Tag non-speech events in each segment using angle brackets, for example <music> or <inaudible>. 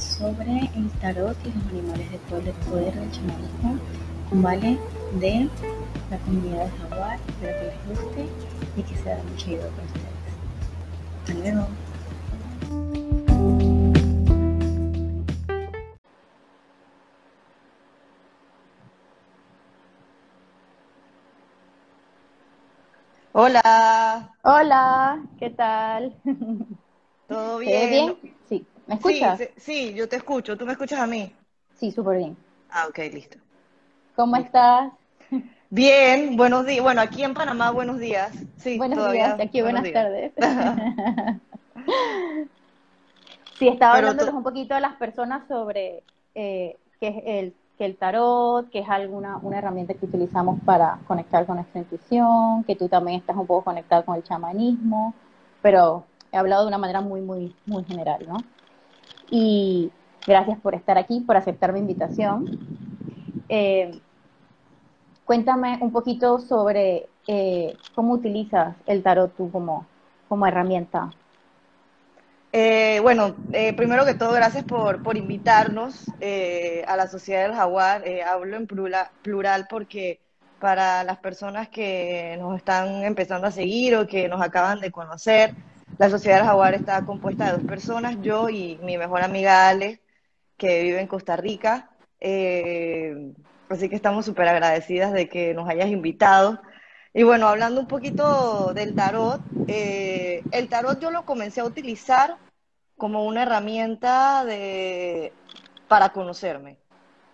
sobre el tarot y los animales de poder, poder del chamanismo con Vale de la comunidad de Jaguar. Espero que les guste y que sea de mucha ayuda para ustedes. Hasta luego. Hola, Hola, ¿qué tal? ¿todo ¿Te ves bien? bien? ¿Me escuchas? sí, sí, yo te escucho. ¿Tú me escuchas a mí? Sí, súper bien. Ah, ok, listo. ¿Cómo Listo. estás? Bien, buenos días. Bueno, aquí en Panamá, buenos días. Sí, Buenos todavía, días, aquí buenas días. tardes. <laughs> Sí, estaba Pero hablándoles un poquito a las personas sobre eh, qué es el, que el tarot, que es alguna una herramienta que utilizamos para conectar con nuestra intuición, que tú también estás un poco conectado con el chamanismo, pero he hablado de una manera muy, muy, muy general, ¿no? Y gracias por estar aquí, por aceptar mi invitación. Eh, Cuéntame un poquito sobre eh, cómo utilizas el tarot tú como, como herramienta. Eh, bueno, eh, primero que todo, gracias por, por invitarnos eh, a la Sociedad del Jaguar. Eh, hablo en plural, plural porque para las personas que nos están empezando a seguir o que nos acaban de conocer, la Sociedad del Jaguar está compuesta de dos personas, yo y mi mejor amiga Ale, que vive en Costa Rica. Eh, así que estamos súper agradecidas de que nos hayas invitado. Y bueno, hablando un poquito del tarot, eh, el tarot yo lo comencé a utilizar como una herramienta de, para conocerme,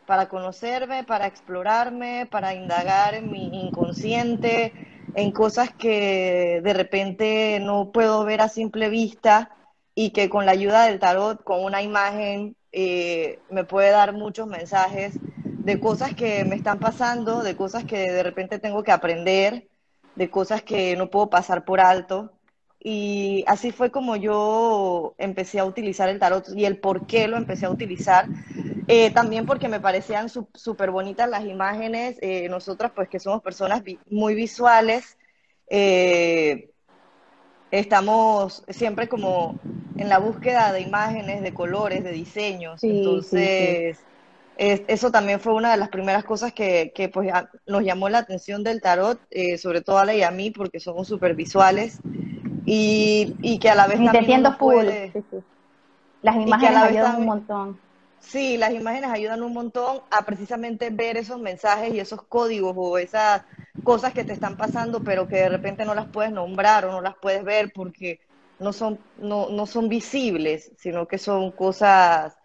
para conocerme, para explorarme, para indagar en mi inconsciente, en cosas que de repente no puedo ver a simple vista y que con la ayuda del tarot, con una imagen, eh, me puede dar muchos mensajes de cosas que me están pasando, de cosas que de repente tengo que aprender, de cosas que no puedo pasar por alto. Y así fue como yo empecé a utilizar el tarot y el por qué lo empecé a utilizar. Eh, también porque me parecían súper bonitas las imágenes. Eh, nosotras, pues que somos personas vi- muy visuales, eh, estamos siempre como en la búsqueda de imágenes, de colores, de diseños. Sí, sí, sí. Entonces, es- eso también fue una de las primeras cosas que, que, pues, a- nos llamó la atención del tarot, eh, sobre todo a Ale y a mí, porque somos súper visuales y, y que a la vez Y te uno full. puede, Sí, sí. Las imágenes ayudan un montón. Sí, las imágenes ayudan un montón a precisamente ver esos mensajes y esos códigos o esas cosas que te están pasando, pero que de repente no las puedes nombrar o no las puedes ver porque no son, no, no son visibles, sino que son cosas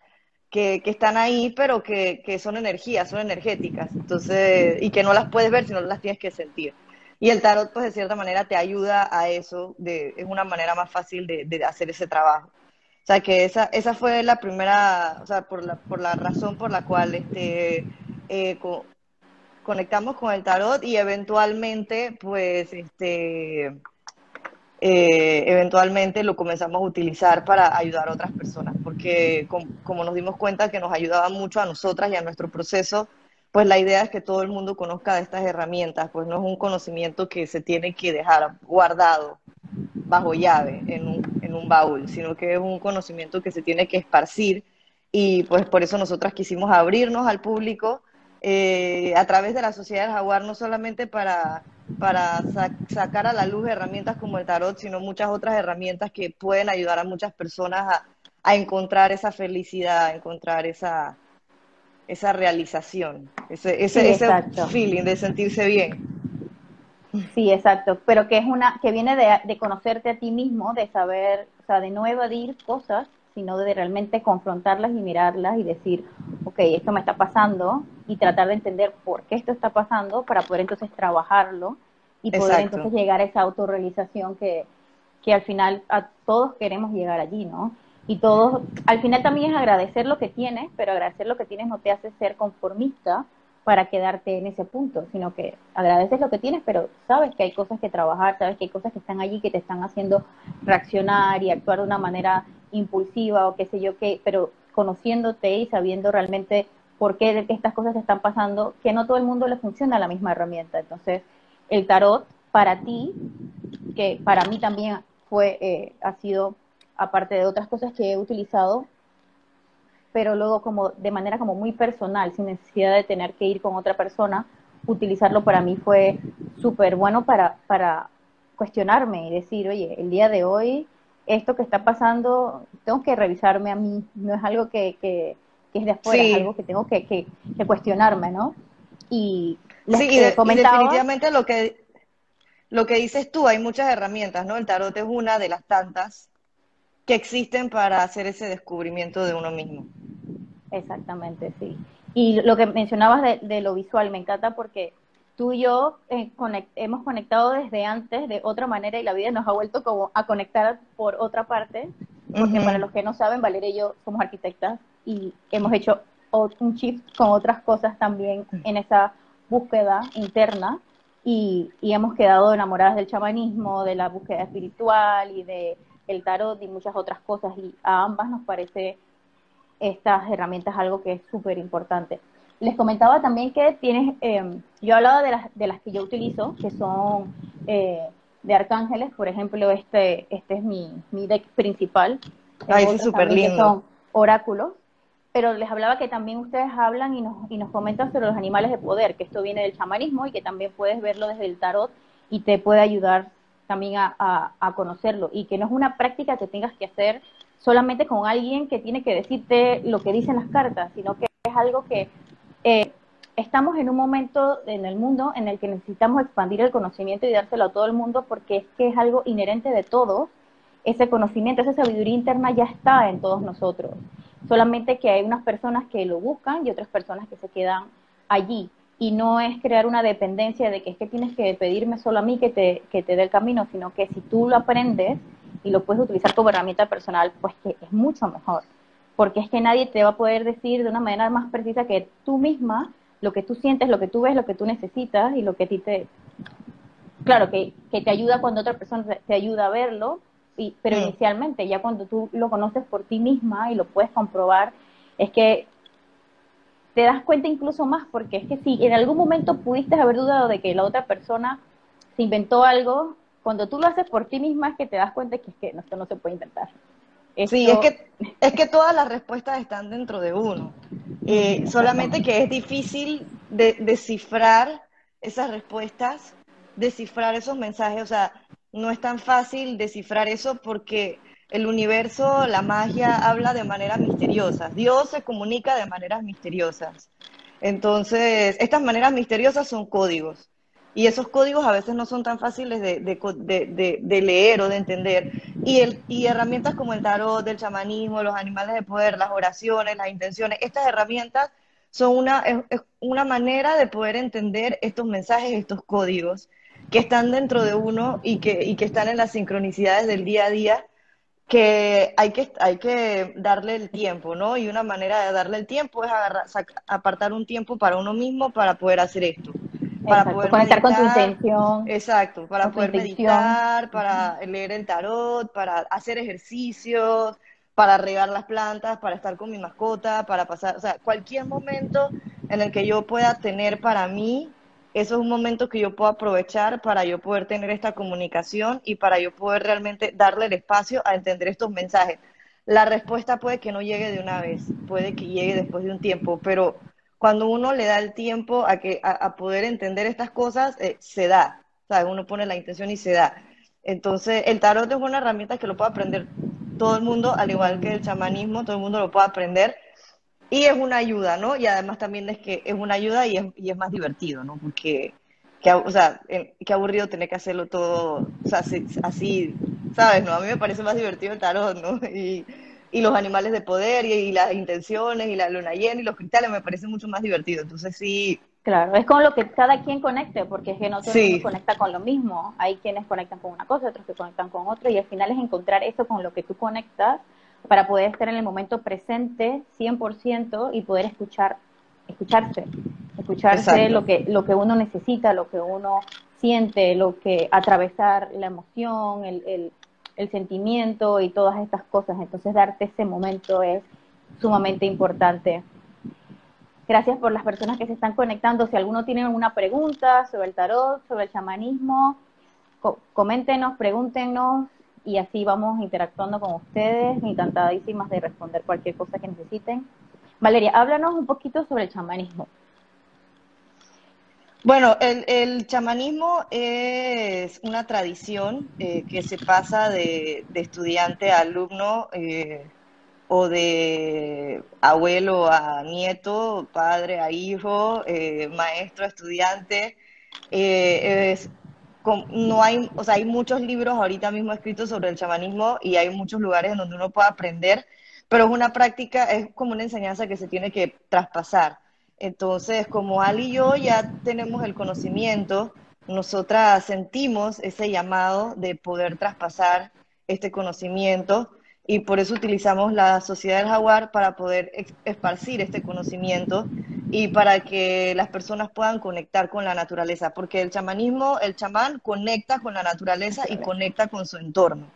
que, que están ahí, pero que, que son energías, son energéticas. Entonces, y que no las puedes ver, sino las tienes que sentir. Y el tarot, pues de cierta manera, te ayuda a eso, es una manera más fácil de, hacer ese trabajo. O sea que esa, esa fue la primera, o sea, por la, por la razón por la cual este, eh, co- conectamos con el tarot y eventualmente, pues, este, eh, eventualmente lo comenzamos a utilizar para ayudar a otras personas, porque com- como nos dimos cuenta que nos ayudaba mucho a nosotras y a nuestro proceso, pues la idea es que todo el mundo conozca de estas herramientas, pues no es un conocimiento que se tiene que dejar guardado bajo llave en un, baúl, sino que es un conocimiento que se tiene que esparcir. Y pues por eso nosotras quisimos abrirnos al público eh, a través de la Sociedad del Jaguar, no solamente para, para sa- sacar a la luz herramientas como el tarot, sino muchas otras herramientas que pueden ayudar a muchas personas a, a encontrar esa felicidad, a encontrar esa, esa realización, ese, ese, Sí, ese feeling de sentirse bien. Sí, exacto. Pero que es una, que viene de, de conocerte a ti mismo, de saber, o sea, de no evadir cosas, sino de realmente confrontarlas y mirarlas y decir, ok, esto me está pasando y tratar de entender por qué esto está pasando para poder entonces trabajarlo y poder Exacto, entonces llegar a esa autorrealización que, que al final a todos queremos llegar allí, ¿no? Y todos, al final también es agradecer lo que tienes, pero agradecer lo que tienes no te hace ser conformista para quedarte en ese punto, sino que agradeces lo que tienes, pero sabes que hay cosas que trabajar, sabes que hay cosas que están allí que te están haciendo reaccionar y actuar de una manera impulsiva o qué sé yo qué, pero conociéndote y sabiendo realmente por qué estas cosas te están pasando, que no todo el mundo le funciona la misma herramienta. Entonces, el tarot para ti, que para mí también fue, eh, ha sido, aparte de otras cosas que he utilizado, pero luego como de manera como muy personal, sin necesidad de tener que ir con otra persona, utilizarlo para mí fue súper bueno para, para cuestionarme y decir, oye, el día de hoy esto que está pasando, tengo que revisarme a mí, no es algo que, que, es de afuera, es algo que tengo que, que, cuestionarme, ¿no? Y sí, y, definitivamente lo que, lo que dices tú, hay muchas herramientas, ¿no? El tarot es una de las tantas que existen para hacer ese descubrimiento de uno mismo. Exactamente, sí. Y lo que mencionabas de, de lo visual me encanta porque tú y yo eh, hemos conectado desde antes de otra manera y la vida nos ha vuelto como a conectar por otra parte, porque para los que no saben, Valeria y yo somos arquitectas y hemos hecho un shift con otras cosas también en esa búsqueda interna y, y, hemos quedado enamoradas del chamanismo, de la búsqueda espiritual y de el tarot y muchas otras cosas y a ambas nos parece estas herramientas algo que es súper importante. Les comentaba también que tienes, eh, yo hablaba de las, de las que yo utilizo, que son eh, de arcángeles, por ejemplo, este, este es mi, mi deck principal. Ay, es súper lindo. Son oráculos, pero les hablaba que también ustedes hablan y nos, y nos comentan sobre los animales de poder, que esto viene del chamanismo y que también puedes verlo desde el tarot y te puede ayudar también a, a conocerlo y que no es una práctica que tengas que hacer solamente con alguien que tiene que decirte lo que dicen las cartas, sino que es algo que eh, estamos en un momento en el mundo en el que necesitamos expandir el conocimiento y dárselo a todo el mundo porque es que es algo inherente de todos. Ese conocimiento, esa sabiduría interna ya está en todos nosotros. Solamente que hay unas personas que lo buscan y otras personas que se quedan allí. Y no es crear una dependencia de que es que tienes que pedirme solo a mí que te, que te dé el camino, sino que si tú lo aprendes y lo puedes utilizar como herramienta personal, pues que es mucho mejor porque es que nadie te va a poder decir de una manera más precisa que tú misma lo que tú sientes, lo que tú ves, lo que tú necesitas y lo que a ti te... Claro, que, te ayuda cuando otra persona te ayuda a verlo, y, pero mm. inicialmente, ya cuando tú lo conoces por ti misma y lo puedes comprobar, es que te das cuenta incluso más, porque es que si en algún momento pudiste haber dudado de que la otra persona se inventó algo, cuando tú lo haces por ti misma es que te das cuenta que es que esto no se puede intentar. Sí, es que, es que todas las respuestas están dentro de uno. Eh, solamente que es difícil de, descifrar esas respuestas, descifrar esos mensajes. O sea, no es tan fácil descifrar eso porque el universo, la magia, habla de maneras misteriosas. Dios se comunica de maneras misteriosas. Entonces, estas maneras misteriosas son códigos. Y esos códigos a veces no son tan fáciles de, leer o de entender. Y, herramientas como el tarot, el chamanismo, los animales de poder, las oraciones, las intenciones, estas herramientas son una, manera de poder entender estos mensajes, estos códigos que están dentro de uno y que están en las sincronicidades del día a día que hay que, hay que darle el tiempo, ¿no? Y una manera de darle el tiempo es agarrar, apartar un tiempo para uno mismo para poder hacer esto para poder conectar con tu intención. Exacto, para poder meditar, para leer el tarot, para hacer ejercicios, para regar las plantas, para estar con mi mascota, para pasar, o sea, cualquier momento en el que yo pueda tener para mí, eso es un momento que yo puedo aprovechar para yo poder tener esta comunicación y para yo poder realmente darle el espacio a entender estos mensajes. La respuesta puede que no llegue de una vez, puede que llegue después de un tiempo, pero cuando uno le da el tiempo a, que, a, poder entender estas cosas, eh, se da. ¿sabes? Uno pone la intención y se da. Entonces, el tarot es una herramienta que lo puede aprender todo el mundo, al igual que el chamanismo, todo el mundo lo puede aprender. Y es una ayuda, ¿no? Y además también es que es una ayuda y es, y es más divertido, ¿no? Porque, que, o sea, qué aburrido tener que hacerlo todo, o sea, así, ¿sabes? No, a mí me parece más divertido el tarot, ¿no? <laughs> Y, y los animales de poder y, las intenciones y la luna llena y los cristales me parece mucho más divertido. Entonces sí. Claro, es con lo que cada quien conecte, porque es que no todo el mundo conecta con lo mismo. Hay quienes conectan con una cosa, otros que conectan con otra, y al final es encontrar eso con lo que tú conectas para poder estar en el momento presente 100% y poder escuchar, escucharse, escucharse lo que, lo que uno necesita, lo que uno siente, lo que atravesar la emoción, el, el el sentimiento y todas estas cosas. Entonces, darte ese momento es sumamente importante. Gracias por las personas que se están conectando. Si alguno tiene alguna pregunta sobre el tarot, sobre el chamanismo, coméntenos, pregúntenos y así vamos interactuando con ustedes, encantadísimas de responder cualquier cosa que necesiten. Valeria, háblanos un poquito sobre el chamanismo. Bueno, el, chamanismo es una tradición eh, que se pasa de, estudiante a alumno eh, o de abuelo a nieto, padre a hijo, eh, maestro a estudiante. Es, no hay, o sea, hay muchos libros ahorita mismo escritos sobre el chamanismo y hay muchos lugares en donde uno puede aprender, pero es una práctica, es como una enseñanza que se tiene que traspasar. Entonces, como Ali y yo ya tenemos el conocimiento, nosotras sentimos ese llamado de poder traspasar este conocimiento y por eso utilizamos la Sociedad del Jaguar para poder esparcir este conocimiento y para que las personas puedan conectar con la naturaleza, porque el chamanismo, el chamán conecta con la naturaleza y conecta con su entorno.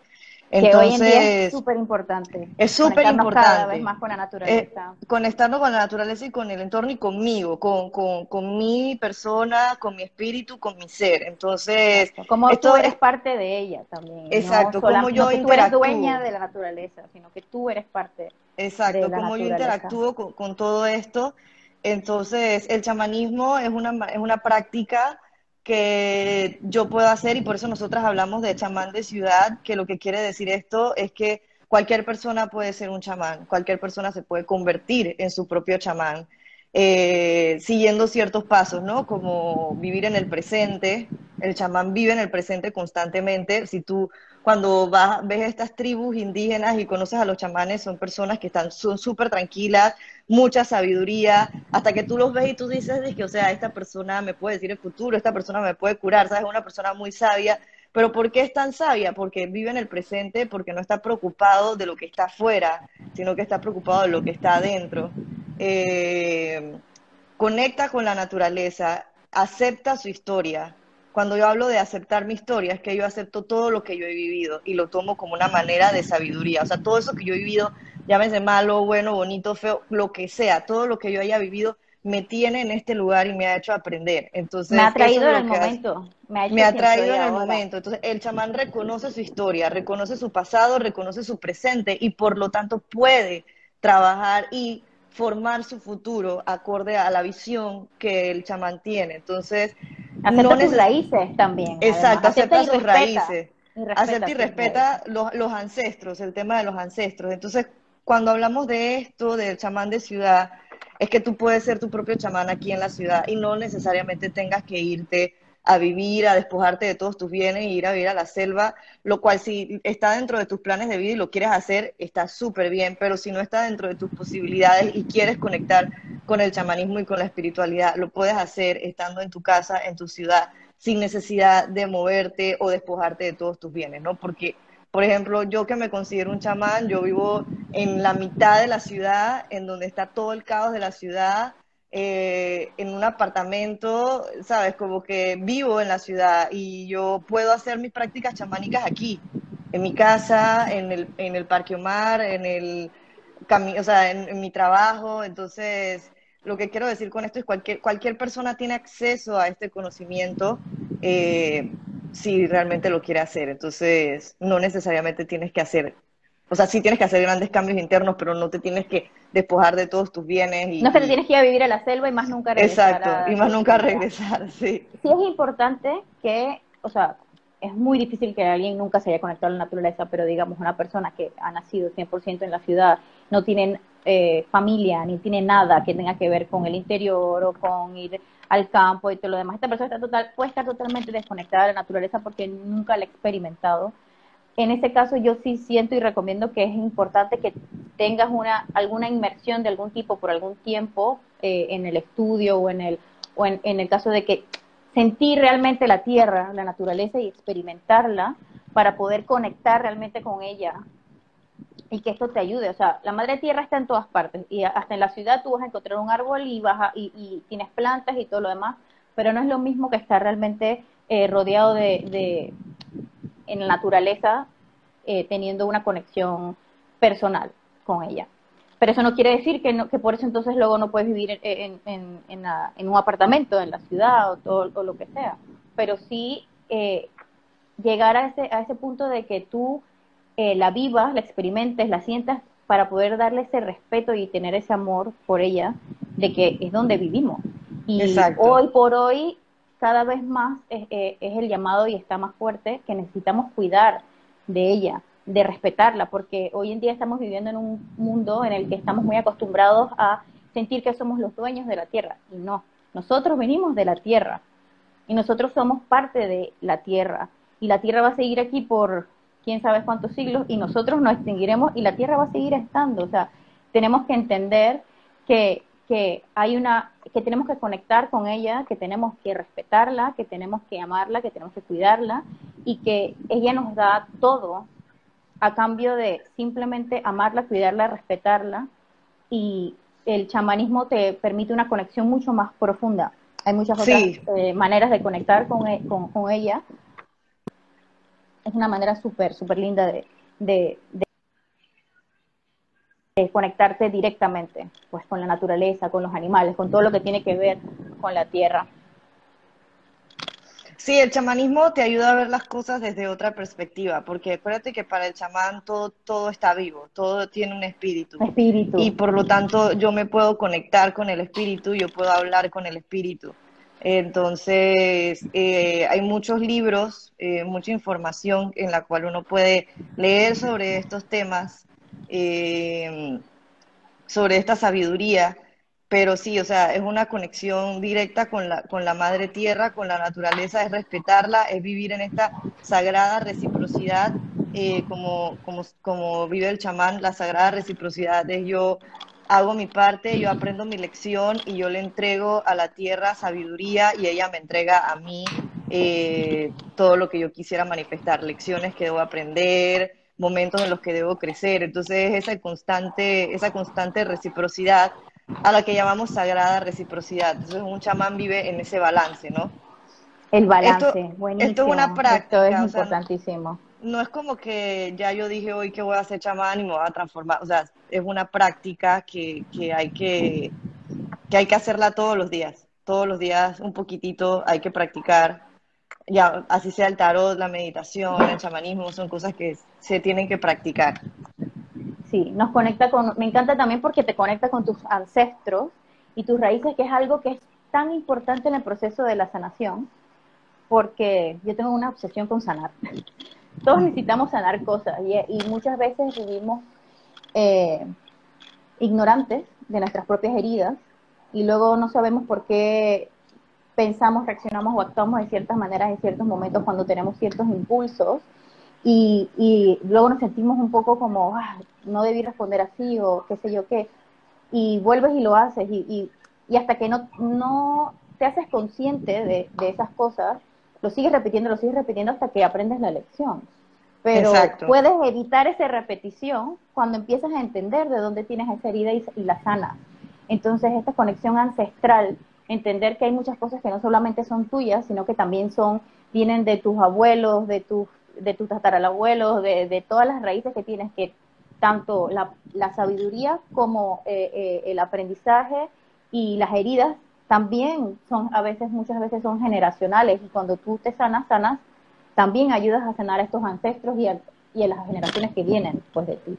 Entonces, que hoy en día es súper importante. Es súper importante. Cada vez más con la naturaleza. Eh, conectarnos con la naturaleza y con el entorno y conmigo, con, con, con mi persona, con mi espíritu, con mi ser. Entonces. Como tú eres parte de ella también. Exacto, como yo no que tú eres dueña de la naturaleza, sino que tú eres parte. Exacto, de la como yo interactúo con, con todo esto. Entonces, el chamanismo es una, es una práctica que yo puedo hacer y por eso nosotras hablamos de chamán de ciudad, que lo que quiere decir esto es que cualquier persona puede ser un chamán, cualquier persona se puede convertir en su propio chamán, eh, siguiendo ciertos pasos, ¿no? Como vivir en el presente, el chamán vive en el presente constantemente, si tú cuando vas, ves estas tribus indígenas y conoces a los chamanes, son personas que están súper tranquilas, mucha sabiduría, hasta que tú los ves y tú dices que, o sea, esta persona me puede decir el futuro, esta persona me puede curar, ¿sabes? Es una persona muy sabia. Pero ¿por qué es tan sabia? Porque vive en el presente, porque no está preocupado de lo que está afuera, sino que está preocupado de lo que está adentro. Eh, conecta con la naturaleza, acepta su historia, cuando yo hablo de aceptar mi historia, es que yo acepto todo lo que yo he vivido y lo tomo como una manera de sabiduría. O sea, todo eso que yo he vivido, llámese malo, bueno, bonito, feo, lo que sea, todo lo que yo haya vivido me tiene en este lugar y me ha hecho aprender. Entonces, me ha traído en el momento. Me ha, traído en el momento. Entonces, el chamán reconoce su historia, reconoce su pasado, reconoce su presente y por lo tanto puede trabajar y formar su futuro acorde a la visión que el chamán tiene. Entonces, Acepta no sus raíces también. Exacto, acepta, sus raíces. acepta y respeta los, los, ancestros, el tema de los ancestros. Entonces, cuando hablamos de esto, del chamán de ciudad, es que tú puedes ser tu propio chamán aquí en la ciudad y no necesariamente tengas que irte a vivir, a despojarte de todos tus bienes e ir a vivir a la selva, lo cual si está dentro de tus planes de vida y lo quieres hacer, está súper bien, pero si no está dentro de tus posibilidades y quieres conectar con el chamanismo y con la espiritualidad, lo puedes hacer estando en tu casa, en tu ciudad, sin necesidad de moverte o despojarte de todos tus bienes, ¿no? Porque, por ejemplo, yo que me considero un chamán, yo vivo en la mitad de la ciudad, en donde está todo el caos de la ciudad, eh, en un apartamento, ¿sabes? Como que vivo en la ciudad y yo puedo hacer mis prácticas chamánicas aquí, en mi casa, en el, en el Parque Omar, en el o sea, en, mi trabajo. Entonces, lo que quiero decir con esto es cualquier, cualquier persona tiene acceso a este conocimiento eh, si realmente lo quiere hacer. Entonces, no necesariamente tienes que hacer o sea, sí tienes que hacer grandes cambios internos, pero no te tienes que despojar de todos tus bienes. Y, no te tienes que ir a vivir a la selva y más nunca regresar. Exacto, y más nunca regresar, <laughs> sí. Sí es importante que, o sea, es muy difícil que alguien nunca se haya conectado a la naturaleza, pero digamos una persona que ha nacido 100% en la ciudad, no tiene eh, familia, ni tiene nada que tenga que ver con el interior o con ir al campo y todo lo demás. Esta persona está total, puede estar totalmente desconectada de la naturaleza porque nunca la ha experimentado en ese caso yo sí siento y recomiendo que es importante que tengas una alguna inmersión de algún tipo por algún tiempo eh, en el estudio o en el o en, el caso de que sentir realmente la tierra, la naturaleza y experimentarla para poder conectar realmente con ella y que esto te ayude. O sea, la madre tierra está en todas partes y hasta en la ciudad tú vas a encontrar un árbol y, vas y, tienes plantas y todo lo demás, pero no es lo mismo que estar realmente eh, rodeado de, en la naturaleza eh, teniendo una conexión personal con ella. Pero eso no quiere decir que, no, que por eso entonces luego no puedes vivir en, en, en, un apartamento en la ciudad o, todo, lo que sea. Pero sí eh, llegar a ese, a ese punto de que tú eh, la vivas, la experimentes, la sientas para poder darle ese respeto y tener ese amor por ella, de que es donde vivimos. Y hoy por hoy, cada vez más es, es el llamado y está más fuerte que necesitamos cuidar de ella, de respetarla, porque hoy en día estamos viviendo en un mundo en el que estamos muy acostumbrados a sentir que somos los dueños de la tierra, y no, nosotros venimos de la tierra, y nosotros somos parte de la tierra, y la tierra va a seguir aquí por quién sabe cuántos siglos y nosotros nos extinguiremos y la Tierra va a seguir estando. O sea, tenemos que entender que, que hay una, que tenemos que conectar con ella, que tenemos que respetarla, que tenemos que amarla, que tenemos que cuidarla y que ella nos da todo a cambio de simplemente amarla, cuidarla, respetarla y el chamanismo te permite una conexión mucho más profunda. Hay muchas otras eh, maneras de conectar con, e, con, con ella, es una manera súper, súper linda de, de, conectarte directamente pues con la naturaleza, con los animales, con todo lo que tiene que ver con la tierra. Sí, el chamanismo te ayuda a ver las cosas desde otra perspectiva, porque acuérdate que para el chamán todo, todo está vivo, todo tiene un espíritu. Espíritu. Y por lo tanto yo me puedo conectar con el espíritu, yo puedo hablar con el espíritu. Entonces, eh, hay muchos libros, eh, mucha información en la cual uno puede leer sobre estos temas, eh, sobre esta sabiduría, pero sí, o sea, es una conexión directa con la, con la madre tierra, con la naturaleza, es respetarla, es vivir en esta sagrada reciprocidad, como, como, como vive el chamán, la sagrada reciprocidad es yo hago mi parte, yo aprendo mi lección y yo le entrego a la tierra sabiduría y ella me entrega a mí eh, todo lo que yo quisiera manifestar, lecciones que debo aprender, momentos en los que debo crecer. Entonces, esa constante, esa constante reciprocidad a la que llamamos sagrada reciprocidad. Entonces, un chamán vive en ese balance, ¿no? El balance, esto, buenísimo. Esto es una práctica. Esto es importantísimo no es como que ya yo dije hoy que voy a ser chamán y me voy a transformar, o sea, es una práctica que, hay que, que hay que hacerla todos los días, todos los días un poquitito hay que practicar, ya así sea el tarot, la meditación, el chamanismo, son cosas que se tienen que practicar. Sí, nos conecta con, me encanta también porque te conecta con tus ancestros y tus raíces, que es algo que es tan importante en el proceso de la sanación, porque yo tengo una obsesión con sanar <laughs> todos necesitamos sanar cosas y, muchas veces vivimos eh, ignorantes de nuestras propias heridas y luego no sabemos por qué pensamos, reaccionamos o actuamos de ciertas maneras en ciertos momentos cuando tenemos ciertos impulsos y, luego nos sentimos un poco como, ah, no debí responder así o qué sé yo qué, y vuelves y lo haces y, hasta que no, no te haces consciente de, de esas cosas, lo sigues repitiendo, lo sigues repitiendo hasta que aprendes la lección. Pero puedes evitar esa repetición cuando empiezas a entender de dónde tienes esa herida y, la sana. Entonces, esta conexión ancestral, entender que hay muchas cosas que no solamente son tuyas, sino que también son, vienen de tus abuelos, de tus, de tus tatarabuelos, de, de todas las raíces que tienes, que tanto la, la sabiduría como eh, eh, el aprendizaje y las heridas también son, a veces, muchas veces son generacionales y cuando tú te sanas, sanas, también ayudas a sanar a estos ancestros y a, y a las generaciones que vienen después de ti.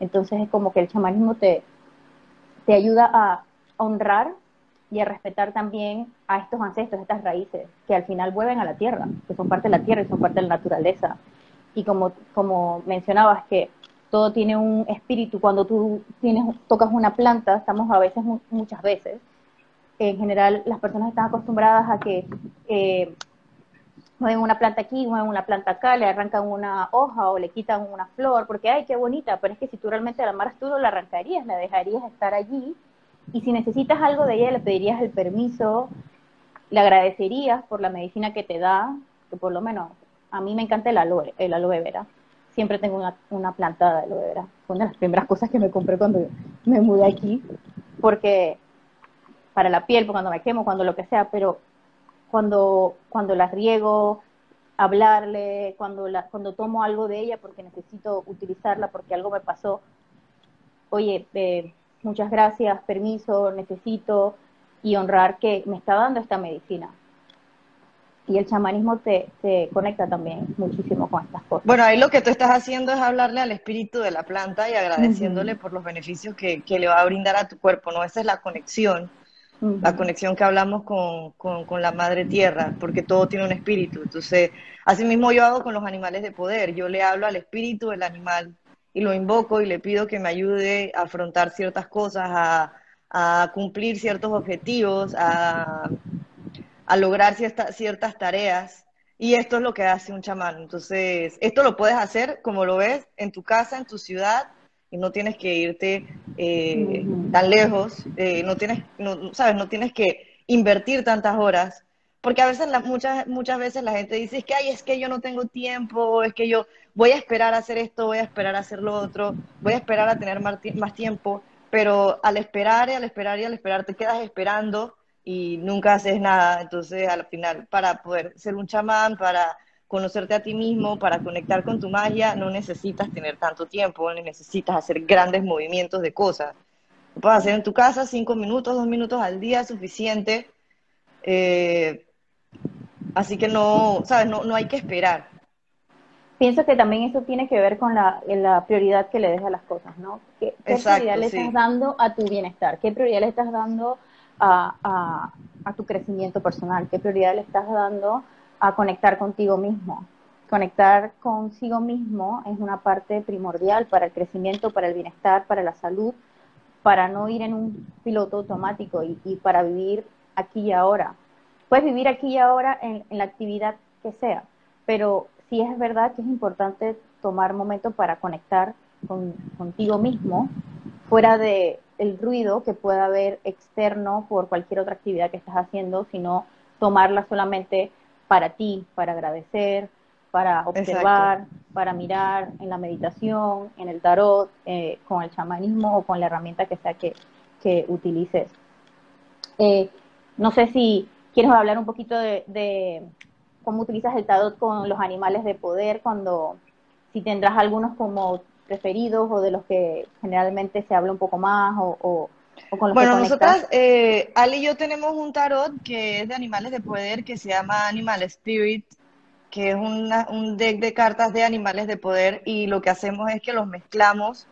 Entonces es como que el chamanismo te, te ayuda a honrar y a respetar también a estos ancestros, estas raíces, que al final vuelven a la tierra, que son parte de la tierra y son parte de la naturaleza. Y como, como mencionabas, que todo tiene un espíritu, cuando tú tienes, tocas una planta, estamos a veces, muchas veces, en general las personas están acostumbradas a que eh, mueven una planta aquí, mueven una planta acá, le arrancan una hoja o le quitan una flor, porque ay, qué bonita, pero es que si tú realmente la amaras tú no la arrancarías, la dejarías estar allí y si necesitas algo de ella le pedirías el permiso, le agradecerías por la medicina que te da, que por lo menos a mí me encanta el aloe, el aloe vera. Siempre tengo una, una plantada de aloe vera. Fue una de las primeras cosas que me compré cuando me mudé aquí, porque para la piel, cuando me quemo, cuando lo que sea, pero cuando, cuando la riego, hablarle, cuando, la, cuando tomo algo de ella porque necesito utilizarla porque algo me pasó, oye, eh, muchas gracias, permiso, necesito, y honrar que me está dando esta medicina. y el chamanismo te, te, conecta también muchísimo con estas cosas. Bueno, ahí lo que tú estás haciendo es hablarle al espíritu de la planta y agradeciéndole por los beneficios que, que, le va a brindar a tu cuerpo, ¿no? Esa es la conexión, la conexión que hablamos con, con, con, la madre tierra, porque todo tiene un espíritu. Entonces, así mismo yo hago con los animales de poder, yo le hablo al espíritu del animal y lo invoco y le pido que me ayude a afrontar ciertas cosas, a, a cumplir ciertos objetivos, a a lograr ciertas ciertas tareas. Y esto es lo que hace un chamán. Entonces, esto lo puedes hacer, como lo ves, en tu casa, en tu ciudad, y no tienes que irte eh, tan lejos, eh, no tienes, no, sabes, no tienes que invertir tantas horas, porque a veces, muchas, muchas veces la gente dice, es que, ay, es que yo no tengo tiempo, es que yo voy a esperar a hacer esto, voy a esperar a hacer lo otro, voy a esperar a tener más, más tiempo, pero al esperar y al esperar y al esperar te quedas esperando y nunca haces nada. Entonces, al final, para poder ser un chamán, para conocerte a ti mismo, para conectar con tu magia, no necesitas tener tanto tiempo, ni necesitas hacer grandes movimientos de cosas. Lo puedes hacer en tu casa, cinco minutos, dos minutos al día es suficiente. Eh, así que no, ¿sabes? No, no hay que esperar. Pienso que también eso tiene que ver con la, la prioridad que le des a las cosas, ¿no? ¿Qué, prioridad le estás dando a tu bienestar? ¿Qué prioridad le estás dando a, tu crecimiento personal? ¿Qué prioridad le estás dando a conectar contigo mismo? Conectar consigo mismo es una parte primordial para el crecimiento, para el bienestar, para la salud, para no ir en un piloto automático y, para vivir aquí y ahora. Puedes vivir aquí y ahora en, la actividad que sea, pero sí es verdad que es importante tomar momento para conectar contigo mismo fuera de, el ruido que pueda haber externo por cualquier otra actividad que estás haciendo, sino tomarla solamente para ti, para agradecer, para observar, para mirar en la meditación, en el tarot, eh, con el chamanismo o con la herramienta que sea que, que utilices. Eh, no sé si quieres hablar un poquito de, de, cómo utilizas el tarot con los animales de poder, cuando si tendrás algunos como preferidos o de los que generalmente se habla un poco más o, con los bueno, nosotras, eh, Ali y yo tenemos un tarot que es de animales de poder que se llama Animal Spirit, que es un deck de cartas de animales de poder y lo que hacemos es que los mezclamos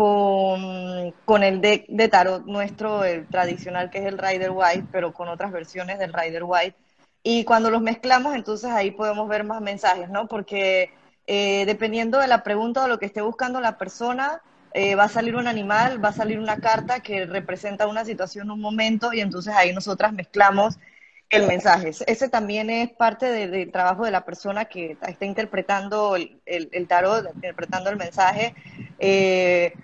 con, con el deck de tarot nuestro, el tradicional que es el Rider White, pero con otras versiones del Rider White. Y cuando los mezclamos, entonces ahí podemos ver más mensajes, ¿no? Porque eh, dependiendo de la pregunta o lo que esté buscando la persona, eh, va a salir un animal, va a salir una carta que representa una situación, un momento, y entonces ahí nosotras mezclamos el mensaje. Ese también es parte del trabajo de la persona que está interpretando el, tarot, interpretando el mensaje. Eh,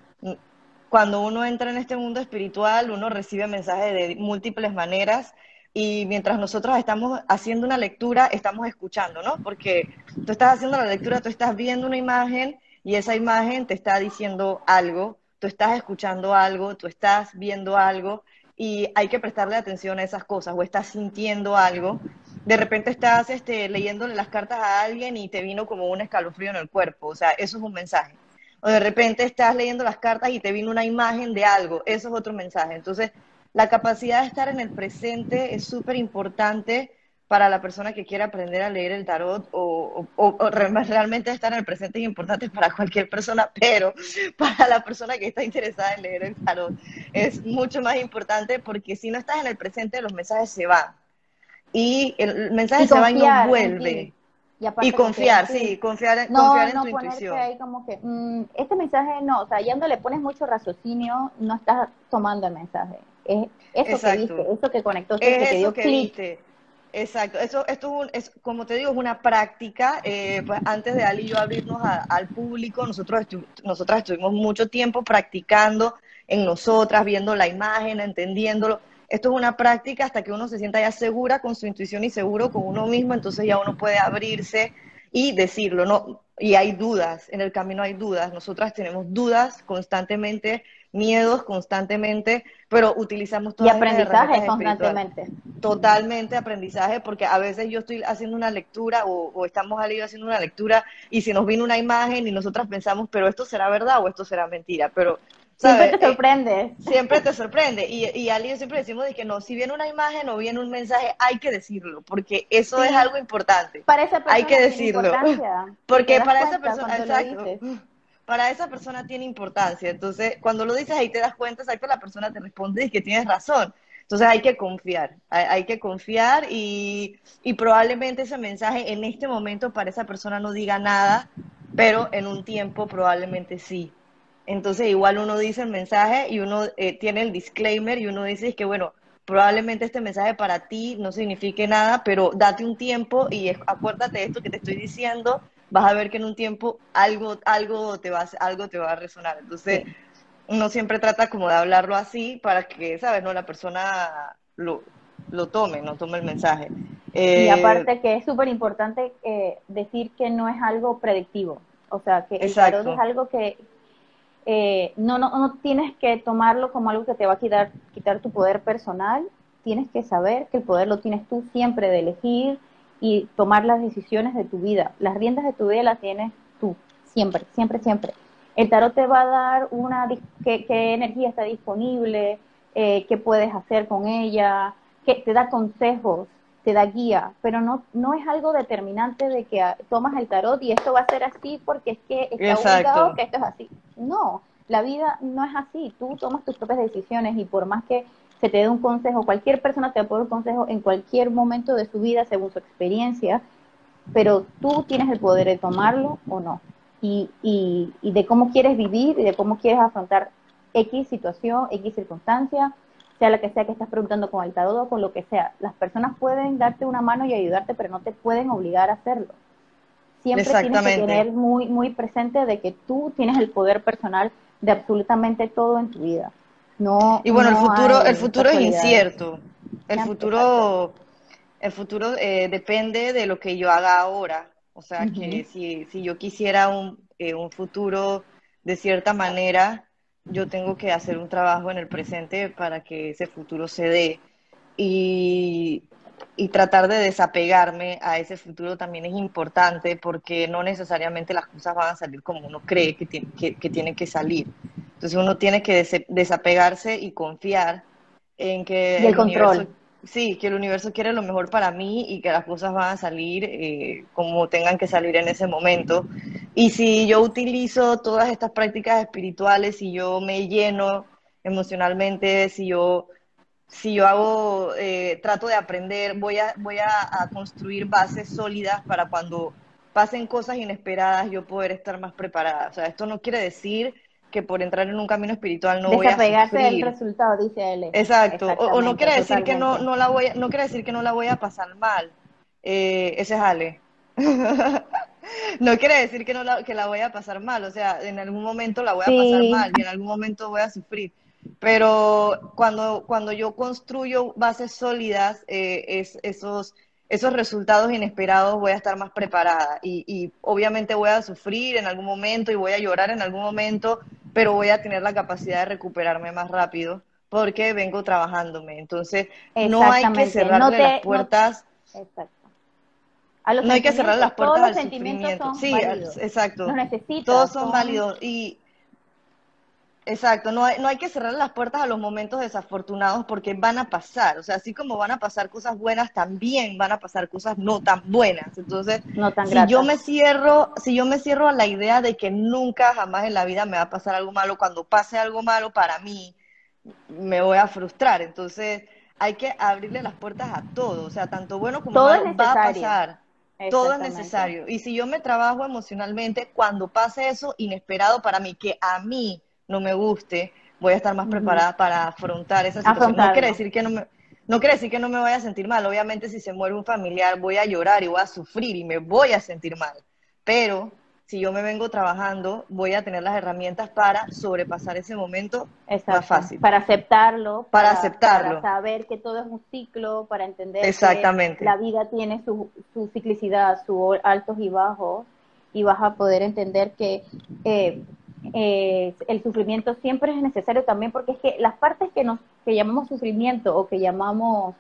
cuando uno entra en este mundo espiritual, uno recibe mensajes de múltiples maneras y mientras nosotros estamos haciendo una lectura, estamos escuchando, ¿no? Porque tú estás haciendo la lectura, tú estás viendo una imagen y esa imagen te está diciendo algo, tú estás escuchando algo, tú estás viendo algo y hay que prestarle atención a esas cosas o estás sintiendo algo. De repente estás este, leyéndole las cartas a alguien y te vino como un escalofrío en el cuerpo, o sea, eso es un mensaje. O de repente estás leyendo las cartas y te vino una imagen de algo, eso es otro mensaje. Entonces, la capacidad de estar en el presente es súper importante para la persona que quiere aprender a leer el tarot o, <laughs> realmente estar en el presente es importante para cualquier persona, pero para la persona que está interesada en leer el tarot es mucho más importante porque si no estás en el presente los mensajes se van y el mensaje se va y no vuelve. Y, confiar, sí, confiar, en, confiar en tu intuición. Ahí como que, mm, este mensaje no, o sea, ya no le pones mucho raciocinio, no estás tomando el mensaje es eso que viste, eso que conectó, es que dio clic. Exacto, eso, esto es, como te digo, es una práctica. Eh, pues antes de Ali y yo abrirnos al público, nosotros nosotras estuvimos mucho tiempo practicando en nosotras, viendo la imagen, entendiéndolo. Esto es una práctica hasta que uno se sienta ya segura con su intuición y seguro con uno mismo, entonces ya uno puede abrirse y decirlo, ¿no? Y hay dudas, en el camino hay dudas. Nosotras tenemos dudas constantemente miedos constantemente, pero utilizamos todas Y aprendizaje constantemente. Totalmente aprendizaje, porque a veces yo estoy haciendo una lectura o, estamos Ali haciendo una lectura y si nos viene una imagen y nosotras pensamos, pero esto será verdad o esto será mentira, pero Siempre te eh, sorprende. siempre te sorprende. Y, y Ali yo siempre decimos de que no, si viene una imagen o viene un mensaje, hay que decirlo, porque eso es algo importante. Para esa persona hay que decirlo. <laughs> Porque para esa persona, exacto. Para esa persona tiene importancia. Entonces, cuando lo dices ahí te das cuenta, exacto, la persona te responde y que tienes razón. Entonces hay que confiar, hay, que confiar y, y, probablemente ese mensaje en este momento para esa persona no diga nada, pero en un tiempo probablemente sí. Entonces igual uno dice el mensaje y uno eh, tiene el disclaimer y uno dice que bueno, probablemente este mensaje para ti no signifique nada, pero date un tiempo y acuérdate de esto que te estoy diciendo, vas a ver que en un tiempo algo, algo, te, va, algo te va a resonar. Entonces uno siempre trata como de hablarlo así para que, ¿sabes? No, la persona lo, lo tome, no tome el mensaje. y eh, aparte que es súper importante eh, decir que no es algo predictivo, o sea, que el tarot es algo que eh, no, no, no tienes que tomarlo como algo que te va a quitar, quitar tu poder personal, tienes que saber que el poder lo tienes tú siempre de elegir y tomar las decisiones de tu vida. Las riendas de tu vida las tienes tú, siempre, siempre, siempre. El tarot te va a dar una, qué, qué energía está disponible, eh, qué puedes hacer con ella, que te da consejos, te da guía, pero no, no es algo determinante de que ah, tomas el tarot y esto va a ser así porque es que está obligado que esto es así. No, la vida no es así, tú tomas tus propias decisiones y por más que se te dé un consejo, cualquier persona te puede dar un consejo en cualquier momento de su vida según su experiencia, pero tú tienes el poder de tomarlo o no. Y, y, y de cómo quieres vivir y de cómo quieres afrontar X situación, X circunstancia, sea la que sea que estás preguntando con el tarot o con lo que sea. Las personas pueden darte una mano y ayudarte, pero no te pueden obligar a hacerlo. Siempre tienes que tener muy, muy presente de que tú tienes el poder personal de absolutamente todo en tu vida. No, y bueno, el futuro, el futuro es incierto. El futuro, el futuro eh, depende de lo que yo haga ahora. O sea, que si, si yo quisiera un, eh, un futuro de cierta manera, yo tengo que hacer un trabajo en el presente para que ese futuro se dé. Y, y, tratar de desapegarme a ese futuro también es importante porque no necesariamente las cosas van a salir como uno cree que, tiene, que, que tienen que salir. Entonces uno tiene que desapegarse y confiar en que... el, control sí, que el universo quiere lo mejor para mí y que las cosas van a salir eh, como tengan que salir en ese momento. Y si yo utilizo todas estas prácticas espirituales, si yo me lleno emocionalmente, si yo, si yo hago, eh, trato de aprender, voy, a, voy a, construir bases sólidas para cuando pasen cosas inesperadas yo poder estar más preparada. O sea, esto no quiere decir que por entrar en un camino espiritual no voy a sufrir. del resultado, dice él. Exacto. O, no quiere decir que no, no la voy a, no quiere decir que no la voy a pasar mal. Eh, ese es Ale. <laughs> no quiere decir que no la, que la voy a pasar mal, o sea, en algún momento la voy a pasar mal y en algún momento voy a sufrir. Pero cuando, cuando yo construyo bases sólidas, eh, es, esos, esos resultados inesperados voy a estar más preparada y, y, obviamente voy a sufrir en algún momento y voy a llorar en algún momento, pero voy a tener la capacidad de recuperarme más rápido porque vengo trabajándome. Entonces, no hay que cerrarle las puertas. exacto. no hay que cerrar las puertas al sufrimiento. Sí, exacto. Todos son, válidos y Exacto, no hay, no hay que cerrar las puertas a los momentos desafortunados porque van a pasar, o sea, así como van a pasar cosas buenas, también van a pasar cosas no tan buenas. Entonces, si yo me cierro, si yo me cierro a la idea de que nunca jamás en la vida me va a pasar algo malo, cuando pase algo malo para mí, me voy a frustrar. Entonces, hay que abrirle las puertas a todo, o sea, tanto bueno como malo va a pasar. Todo es necesario. Y si yo me trabajo emocionalmente, cuando pase eso inesperado para mí, que a mí no me guste, voy a estar más preparada para afrontar esa situación. No quiere decir que no me, no quiere decir que no me vaya a sentir mal. Obviamente, si se muere un familiar, voy a llorar y voy a sufrir y me voy a sentir mal. Pero si yo me vengo trabajando, voy a tener las herramientas para sobrepasar ese momento más fácil. Para aceptarlo. Para, aceptarlo. Para saber que todo es un ciclo, para entender que la vida tiene su, su ciclicidad, sus altos y bajos, y vas a poder entender que eh, eh, el sufrimiento siempre es necesario también porque es que las partes que nos que llamamos sufrimiento o que llamamos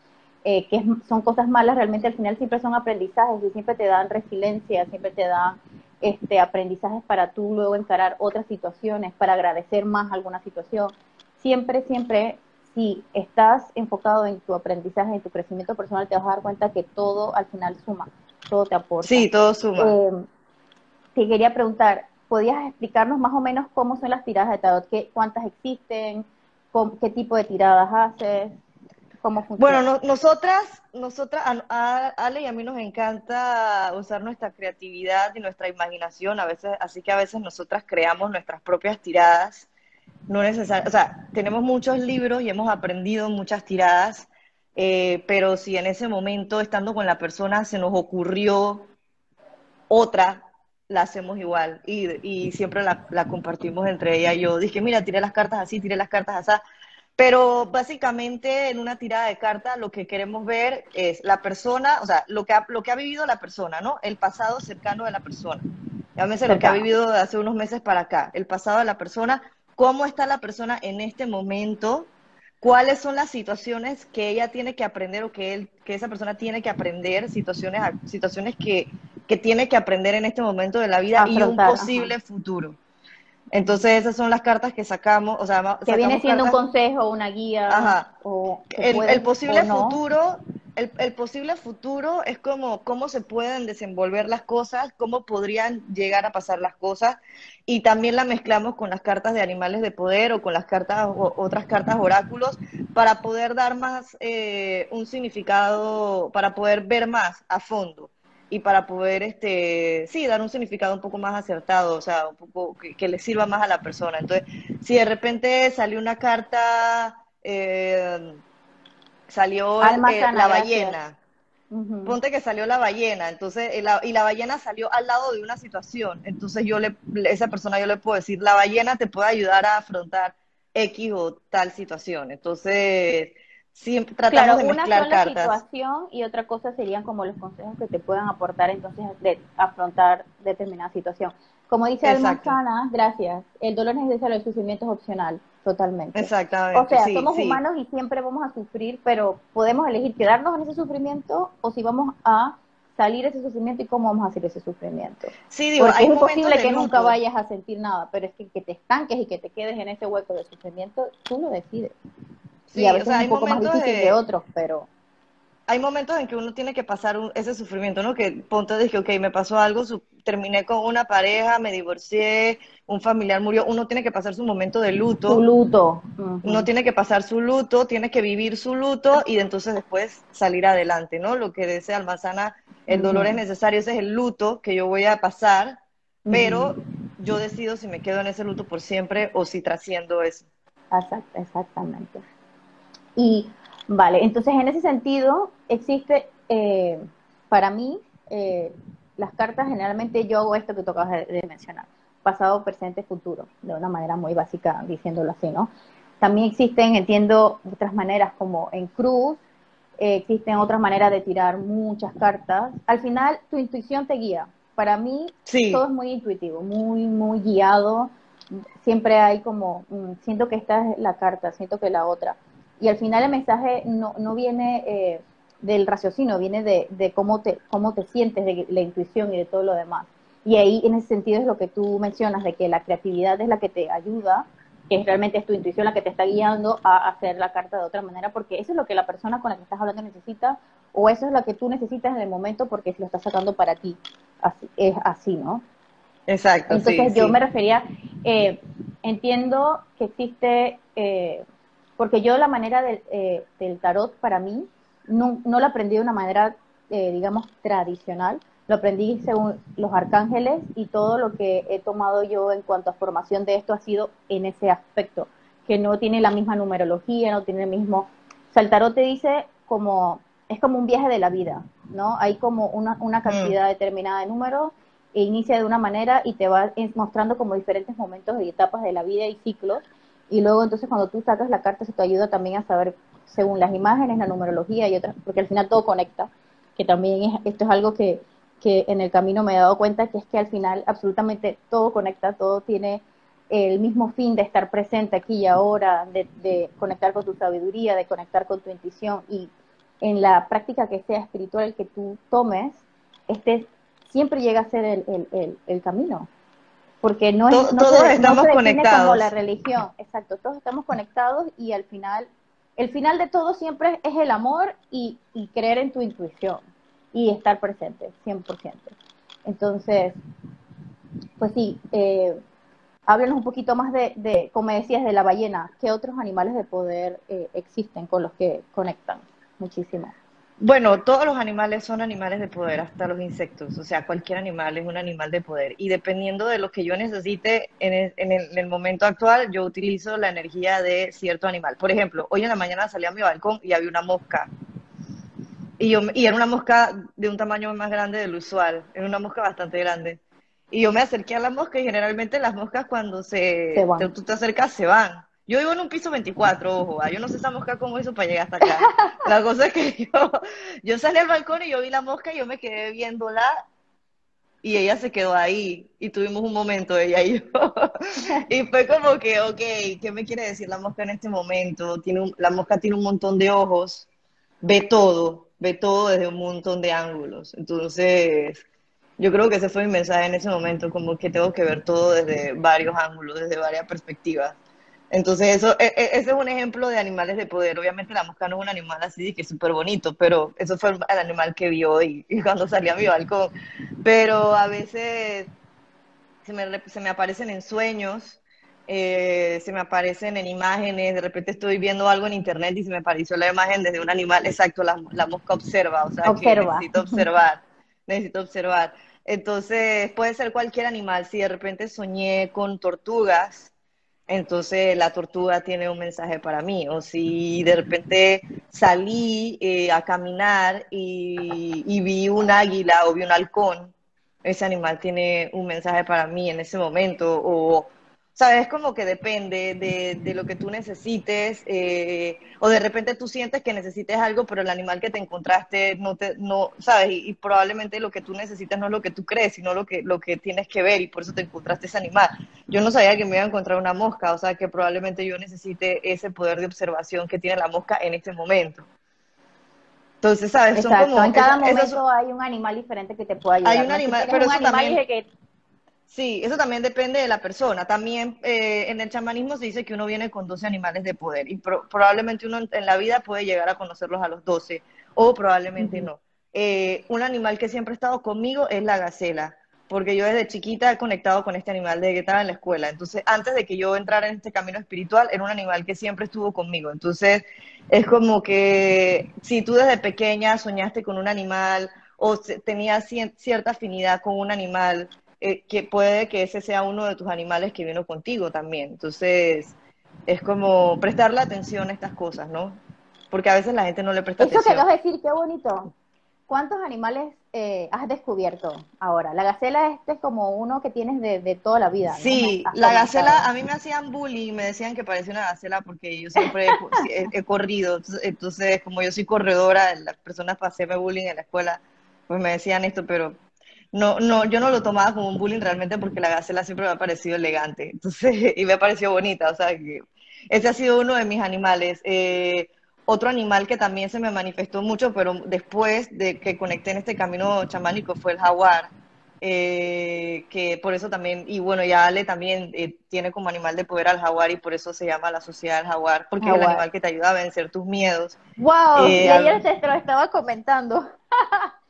eh, que son cosas malas realmente al final siempre son aprendizajes y siempre te dan resiliencia, siempre te dan este, aprendizajes para tú luego encarar otras situaciones, para agradecer más alguna situación. Siempre, siempre, si estás enfocado en tu aprendizaje, en tu crecimiento personal, te vas a dar cuenta que todo al final suma, todo te aporta. Sí, todo suma. Eh, te quería preguntar, ¿podías explicarnos más o menos cómo son las tiradas de tarot? ¿Qué, ¿Cuántas existen? ¿Qué tipo de tiradas haces? Bueno, nosotras, nosotras, a, Ale y a mí nos encanta usar nuestra creatividad y nuestra imaginación, a veces, así que a veces nosotras creamos nuestras propias tiradas. No necesariamente, o sea, tenemos muchos libros y hemos aprendido muchas tiradas, eh, pero si en ese momento, estando con la persona, se nos ocurrió otra, la hacemos igual y, y siempre la, la, compartimos entre ella y yo. Dije, mira, tiré las cartas así, tiré las cartas así pero básicamente en una tirada de cartas lo que queremos ver es la persona, o sea, lo que ha, lo que ha vivido la persona, ¿no? El pasado cercano de la persona. Llámese lo que ha vivido hace unos meses para acá, el pasado de la persona, cómo está la persona en este momento, cuáles son las situaciones que ella tiene que aprender o que, él, que esa persona tiene que aprender, situaciones, situaciones que, que tiene que aprender en este momento de la vida y un posible futuro. Entonces esas son las cartas que sacamos, o sea, que viene siendo un consejo, una guía, Ajá. o el, posible futuro, el, el, posible futuro es como cómo se pueden desenvolver las cosas, cómo podrían llegar a pasar las cosas, y también la mezclamos con las cartas de animales de poder o con las cartas o, otras cartas oráculos para poder dar más eh, un significado, para poder ver más a fondo y para poder, este, sí, dar un significado un poco más acertado, o sea, un poco que, le sirva más a la persona. Entonces, si de repente salió una carta, eh, salió eh, la ballena, ponte que salió la ballena, entonces, y la, y la, ballena salió al lado de una situación, entonces yo le, esa persona yo le puedo decir, la ballena te puede ayudar a afrontar X o tal situación. Entonces, Siempre tratamos de mezclar una sola situación y otra cosa serían como los consejos que te puedan aportar entonces de afrontar determinada situación. Como dice Alma gracias, el dolor es necesario, el sufrimiento es opcional, totalmente. Exactamente. O sea, somos humanos y siempre vamos a sufrir, pero podemos elegir quedarnos en ese sufrimiento o si vamos a salir de ese sufrimiento y cómo vamos a hacer ese sufrimiento. Sí, digo, Porque es imposible que nunca vayas a sentir nada, pero es que, que te estanques y que te quedes en ese hueco de sufrimiento, tú lo decides y a veces hay un poco más difícil de, otros, pero... Hay momentos en que uno tiene que pasar ese sufrimiento, ¿no? Que ponte dije, ok, me pasó algo, terminé con una pareja, me divorcié, un familiar murió, uno tiene que pasar su momento de luto. Su luto. Uno tiene que pasar su luto, tiene que vivir su luto y entonces después salir adelante, ¿no? Lo que dice Almazana, el dolor es necesario, ese es el luto que yo voy a pasar, pero yo decido si me quedo en ese luto por siempre o si trasciendo eso. exactamente. Y vale, entonces en ese sentido existe, eh, para mí, eh, las cartas generalmente yo hago esto que tú acabas de, mencionar, pasado, presente, futuro, de una manera muy básica, diciéndolo así, ¿no? También existen, entiendo, otras maneras como en cruz, eh, existen otras maneras de tirar muchas cartas. Al final, tu intuición te guía. Para mí, todo es muy intuitivo, muy, muy guiado. Siempre hay como, mm, siento que esta es la carta, siento que la otra y al final el mensaje no, no viene eh, del raciocinio, viene de, de, cómo, te, cómo te sientes, de la intuición y de todo lo demás. Y ahí en ese sentido es lo que tú mencionas, de que la creatividad es la que te ayuda, que realmente es tu intuición la que te está guiando a hacer la carta de otra manera, porque eso es lo que la persona con la que estás hablando necesita, o eso es lo que tú necesitas en el momento porque lo estás sacando para ti. Así, es así, ¿no? Exacto. Entonces yo me refería, eh, entiendo que existe... Eh, porque yo la manera eh, del tarot para mí no, no lo aprendí de una manera, eh, digamos, tradicional, lo aprendí según los arcángeles y todo lo que he tomado yo en cuanto a formación de esto ha sido en ese aspecto, que no tiene la misma numerología, no tiene el mismo... O sea, el tarot te dice como, es como un viaje de la vida, ¿no? Hay como una, una cantidad mm. determinada de números e inicia de una manera y te va mostrando como diferentes momentos y etapas de la vida y ciclos y luego entonces cuando tú sacas la carta se te ayuda también a saber según las imágenes, la numerología y otras, porque al final todo conecta, que también es, esto es algo que, que en el camino me he dado cuenta, que es que al final absolutamente todo conecta, todo tiene el mismo fin de estar presente aquí y ahora, de, de conectar con tu sabiduría, de conectar con tu intuición y en la práctica que sea espiritual que tú tomes, estés siempre llega a ser el, el, el, camino. Porque no es. no todos estamos conectados. Como la religión, exacto, todos estamos conectados y al final, el final de todo siempre es el amor y, y creer en tu intuición y estar presente, 100%. Entonces, pues sí, eh, háblenos un poquito más de, de, como decías, de la ballena. ¿Qué otros animales de poder eh, existen con los que conectan? Muchísimo. Bueno, todos los animales son animales de poder, hasta los insectos. O sea, cualquier animal es un animal de poder. Y dependiendo de lo que yo necesite en el, en el, momento actual, yo utilizo la energía de cierto animal. Por ejemplo, hoy en la mañana salí a mi balcón y había una mosca. Y, yo, y era una mosca de un tamaño más grande del usual. Era una mosca bastante grande. Y yo me acerqué a la mosca y generalmente las moscas cuando se, tú te acercas se van. Yo vivo en un piso 24, ojo, ah, yo no sé esa mosca cómo hizo para llegar hasta acá. La cosa es que yo, yo salí al balcón y yo vi la mosca y yo me quedé viéndola y ella se quedó ahí y tuvimos un momento ella y yo. <laughs> y fue como que, ok, ¿qué me quiere decir la mosca en este momento? Tiene la mosca tiene un montón de ojos, ve todo, ve todo desde un montón de ángulos. Entonces, yo creo que ese fue mi mensaje en ese momento, como que tengo que ver todo desde varios ángulos, desde varias perspectivas. Entonces, eso, e, e, ese es un ejemplo de animales de poder. Obviamente la mosca no es un animal así que es súper bonito, pero eso fue el animal que vio y, cuando salí a mi balcón. Pero a veces se me, se me aparecen en sueños, eh, se me aparecen en imágenes, de repente estoy viendo algo en internet y se me apareció la imagen desde un animal, exacto, la, la mosca observa, o sea, que necesito observar, necesito observar. Entonces, puede ser cualquier animal. Si de repente soñé con tortugas, entonces la tortuga tiene un mensaje para mí. O si de repente salí eh, a caminar y, y, vi un águila o vi un halcón, ese animal tiene un mensaje para mí en ese momento. O ¿sabes? Como que depende de, lo que tú necesites, eh, o de repente tú sientes que necesites algo, pero el animal que te encontraste no te, no, ¿sabes? Y, probablemente lo que tú necesitas no es lo que tú crees, sino lo que, lo que tienes que ver, y por eso te encontraste ese animal. Yo no sabía que me iba a encontrar una mosca, o sea, que probablemente yo necesite ese poder de observación que tiene la mosca en este momento. Entonces, ¿sabes? Son como, en cada momento hay un animal diferente que te pueda ayudar. Hay un animal, pero eso también... Que Sí, eso también depende de la persona. También eh, en el chamanismo se dice que uno viene con 12 animales de poder y probablemente uno en la vida puede llegar a conocerlos a los 12 o probablemente no. Eh, un animal que siempre ha estado conmigo es la gacela, porque yo desde chiquita he conectado con este animal desde que estaba en la escuela. Entonces, antes de que yo entrara en este camino espiritual, era un animal que siempre estuvo conmigo. Entonces, es como que si tú desde pequeña soñaste con un animal o tenías cierta afinidad con un animal, eh, que puede que ese sea uno de tus animales que vino contigo también. Entonces, es como prestarle atención a estas cosas, ¿no? Porque a veces la gente no le presta atención. Eso que vas a decir, qué bonito. ¿Cuántos animales eh, has descubierto ahora? La gacela este es como uno que tienes de, toda la vida. Sí, la gacela, a mí me hacían bullying, me decían que parecía una gacela porque yo siempre he, corrido. Entonces, como yo soy corredora, las personas para hacerme bullying en la escuela, pues me decían esto, pero no, no, yo no lo tomaba como un bullying realmente porque la gacela siempre me ha parecido elegante, <laughs> entonces, y me ha parecido bonita, o sea, que ese ha sido uno de mis animales. Eh, otro animal que también se me manifestó mucho, pero después de que conecté en este camino chamánico fue el jaguar, eh, que por eso también, y bueno, ya Ale también eh, tiene como animal de poder al jaguar y por eso se llama la sociedad del jaguar, porque es el animal que te ayuda a vencer tus miedos. ¡Wow! y ayer te lo estaba comentando. <laughs>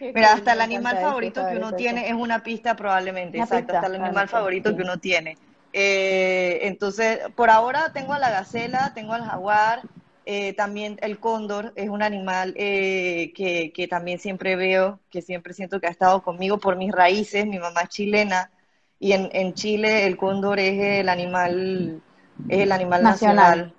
Mira, hasta el animal favorito que uno tiene es una pista probablemente, exacto, hasta el animal favorito que uno tiene. Eh, entonces, por ahora tengo a la gacela, tengo al jaguar, eh, también el cóndor es un animal eh, que, que, también siempre veo, que siempre siento que ha estado conmigo por mis raíces, mi mamá es chilena, y en, en Chile el cóndor es el animal, es el animal nacional.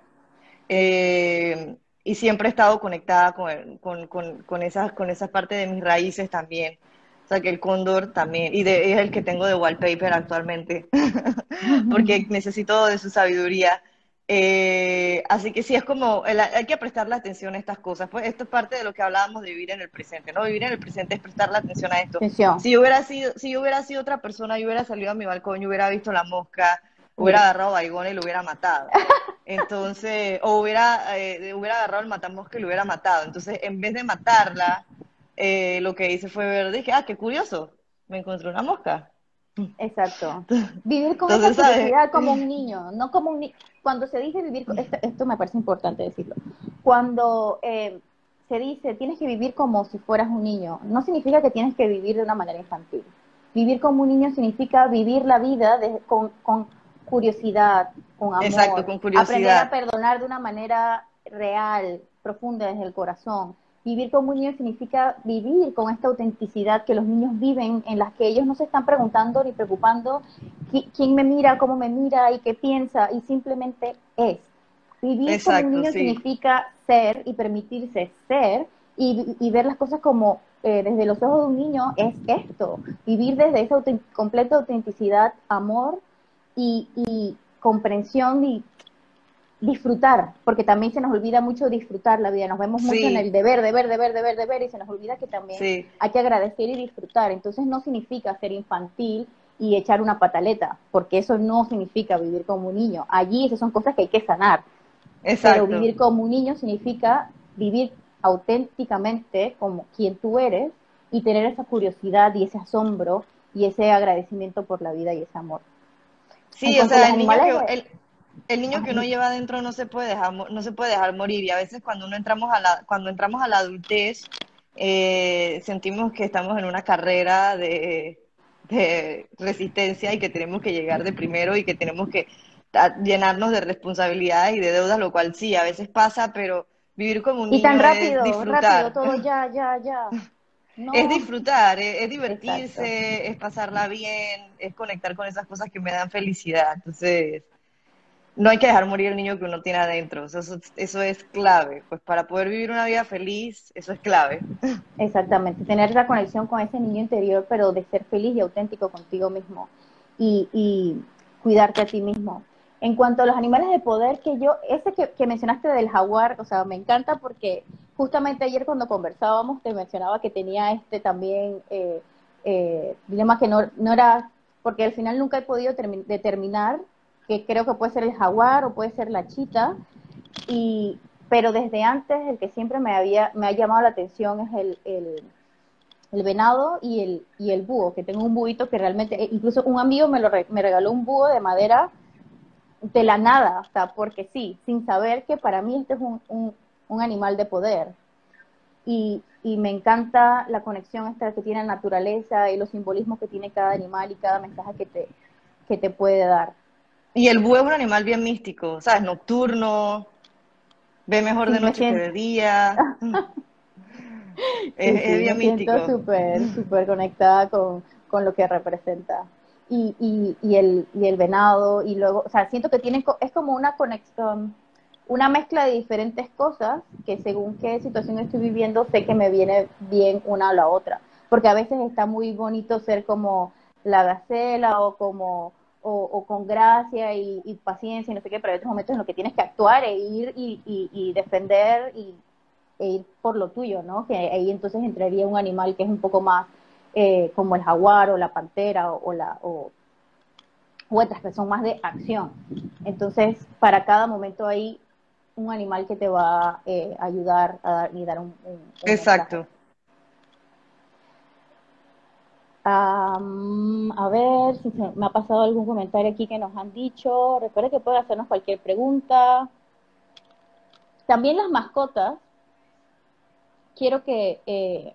nacional y siempre he estado conectada con, con, con, con, esas, con esa parte de mis raíces también. O sea, que el cóndor también, y de, es el que tengo de wallpaper actualmente, <laughs> porque necesito de su sabiduría. Eh, así que sí, es como, hay que prestarle atención a estas cosas. Pues esto es parte de lo que hablábamos de vivir en el presente, ¿no? Vivir en el presente es prestarle atención a esto. Si yo hubiera sido, si yo hubiera sido otra persona, yo hubiera salido a mi balcón, yo hubiera visto la mosca, hubiera agarrado a Baigón y lo hubiera matado. <laughs> Entonces, o hubiera, eh, hubiera agarrado el matamosca y lo hubiera matado. Entonces, en vez de matarla, eh, lo que hice fue ver, dije, ah, qué curioso, me encontré una mosca. Exacto. <laughs> Vivir con esa curiosidad como un <laughs> niño, no como un niño. Cuando se dice vivir, esto, esto me parece importante decirlo. Cuando eh, se dice tienes que vivir como si fueras un niño, no significa que tienes que vivir de una manera infantil. Vivir como un niño significa vivir la vida con, con, curiosidad, con amor. Exacto, con curiosidad. Aprender a perdonar de una manera real, profunda desde el corazón Vivir como un niño significa vivir con esta autenticidad que los niños viven, en las que ellos no se están preguntando ni preocupando quién me mira, cómo me mira y qué piensa, y simplemente es. Vivir como un niño significa ser y permitirse ser y, ver las cosas como eh, desde los ojos de un niño es esto, vivir desde esa completa autenticidad, amor y, y comprensión y disfrutar, porque también se nos olvida mucho disfrutar la vida, nos vemos mucho en el deber, deber, deber, deber, deber, y se nos olvida que también hay que agradecer y disfrutar. Entonces no significa ser infantil y echar una pataleta, porque eso no significa vivir como un niño. Allí esas son cosas que hay que sanar. Pero vivir como un niño significa vivir auténticamente como quien tú eres y tener esa curiosidad y ese asombro y ese agradecimiento por la vida y ese amor. Sí, o sea, el niño, que, el niño que uno lleva adentro no se puede dejar, no se puede dejar morir y a veces cuando uno entramos a la, cuando entramos a la adultez eh, sentimos que estamos en una carrera de, resistencia y que tenemos que llegar de primero y que tenemos que llenarnos de responsabilidades y de deudas, lo cual sí, a veces pasa, pero vivir como un niño y tan rápido, es disfrutar. rápido, todo <laughs> ya, ya, ya. Es disfrutar, es, divertirse, es pasarla bien, es conectar con esas cosas que me dan felicidad. Entonces, no hay que dejar morir el niño que uno tiene adentro. Eso, eso, es clave. Pues para poder vivir una vida feliz, eso es clave. Exactamente. Tener la conexión con ese niño interior, pero de ser feliz y auténtico contigo mismo. Y, y cuidarte a ti mismo. En cuanto a los animales de poder, que yo, ese que, mencionaste del jaguar, o sea, me encanta porque justamente ayer cuando conversábamos te mencionaba que tenía este también eh, eh, dilema que no, no era, porque al final nunca he podido determinar que creo que puede ser el jaguar o puede ser la chita, y, pero desde antes el que siempre me, había, me ha llamado la atención es el, el, venado y el, y el búho, que tengo un búhito que realmente, e incluso un amigo me, lo, me regaló un búho de madera de la nada, o sea, porque sí, sin saber que para mí este es un, un, un animal de poder. Y, y, me encanta la conexión esta que tiene la naturaleza y los simbolismos que tiene cada animal y cada mensaje que te, que te puede dar. Y el búho es un animal bien místico, ¿sabes? Nocturno, ve mejor de noche que de día. <laughs> es, sí, bien me místico. súper, <laughs> súper conectada con, lo que representa. Y, y, y, el, y el venado, y luego, o sea, siento que tienen, es como una conexión, una mezcla de diferentes cosas que según qué situación estoy viviendo, sé que me viene bien una o la otra. Porque a veces está muy bonito ser como la gacela o como o, con gracia y, paciencia y no sé qué, pero hay otros momentos en los que tienes que actuar e ir y, defender y, e ir por lo tuyo, ¿no? Que ahí entonces entraría un animal que es un poco más eh, como el jaguar o la pantera o, la, o, otras que son más de acción. Entonces, para cada momento hay un animal que te va a eh, ayudar a dar, y dar un... Exacto. a ver si me ha pasado algún comentario aquí que nos han dicho. Recuerde que puede hacernos cualquier pregunta. También las mascotas. Quiero que eh,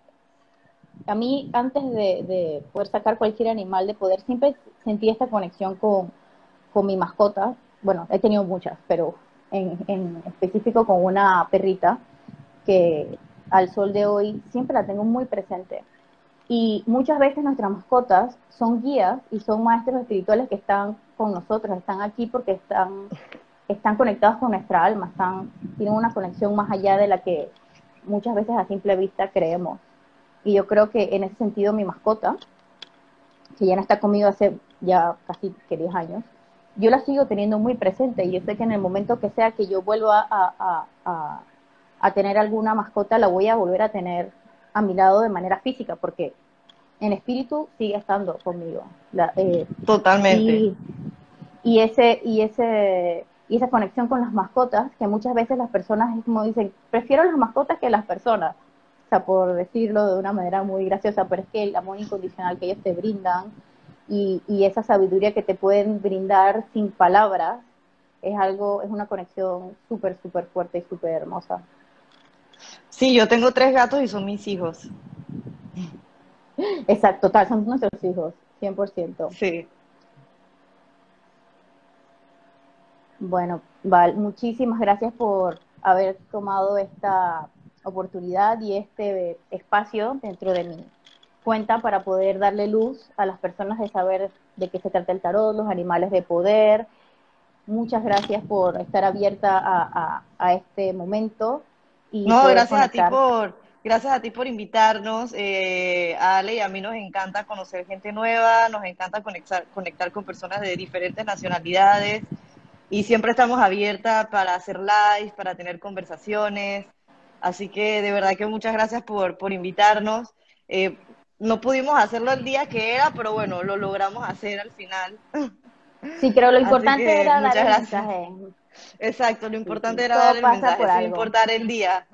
a mí, antes de, poder sacar cualquier animal de poder, siempre sentí esta conexión con, con mi mascota. Bueno, he tenido muchas, pero en, en específico con una perrita que al sol de hoy siempre la tengo muy presente y muchas veces nuestras mascotas son guías y son maestros espirituales que están con nosotros, están aquí porque están, están conectados con nuestra alma, están, tienen una conexión más allá de la que muchas veces a simple vista creemos. Y yo creo que en ese sentido mi mascota, que ya no está conmigo hace ya casi que 10 años, yo la sigo teniendo muy presente y yo sé que en el momento que sea que yo vuelva a, a, a tener alguna mascota, la voy a volver a tener a mi lado de manera física, porque en espíritu sigue estando conmigo. Eh, Totalmente. Y, ese, y ese, y esa conexión con las mascotas, que muchas veces las personas como dicen, prefiero las mascotas que las personas. compleja, por decirlo de una manera muy graciosa, pero es que el amor incondicional que ellos te brindan y, y esa sabiduría que te pueden brindar sin palabras es algo, es una conexión súper, súper fuerte y súper hermosa. Sí, yo tengo tres gatos y son mis hijos. <laughs> Exacto, tal, son nuestros hijos, 100%. Sí. Bueno, Val, muchísimas gracias por haber tomado esta oportunidad y este espacio dentro de mi cuenta para poder darle luz a las personas de saber de qué se trata el tarot, los animales de poder. Muchas gracias por estar abierta a, este momento. Y no, gracias a ti por, gracias a ti por invitarnos. Eh, Ale y a mí nos encanta conocer gente nueva, nos encanta conectar, conectar con personas de diferentes nacionalidades y siempre estamos abiertas para hacer live, para tener conversaciones. Así que de verdad que muchas gracias por, por invitarnos. Eh, no pudimos hacerlo el día que era, pero bueno, lo logramos hacer al final. Sí, creo lo importante era dar el mensaje. Exacto, lo importante era dar el mensaje, sin importar el día.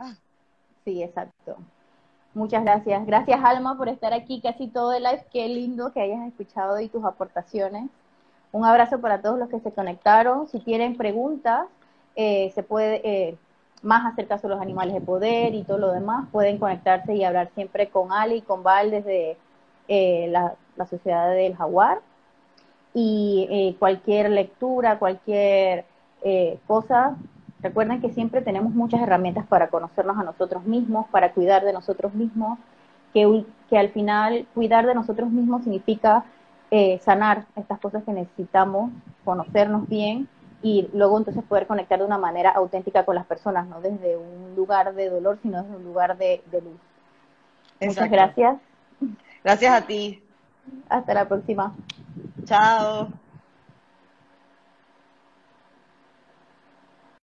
Sí, exacto. Muchas gracias. Gracias, Alma, por estar aquí casi todo el live. Qué lindo que hayas escuchado y tus aportaciones. Un abrazo para todos los que se conectaron. Si tienen preguntas, eh, se puede eh, más acerca de los animales de poder y todo lo demás, pueden conectarse y hablar siempre con Ali y con Val desde eh, la, Sociedad del Jaguar. Y cualquier lectura, cualquier cosa, recuerden que siempre tenemos muchas herramientas para conocernos a nosotros mismos, para cuidar de nosotros mismos, que, que al final cuidar de nosotros mismos significa eh, sanar estas cosas que necesitamos, conocernos bien y luego entonces poder conectar de una manera auténtica con las personas, no desde un lugar de dolor, sino desde un lugar de, luz. Muchas gracias. Gracias a ti. Hasta la próxima. Chao.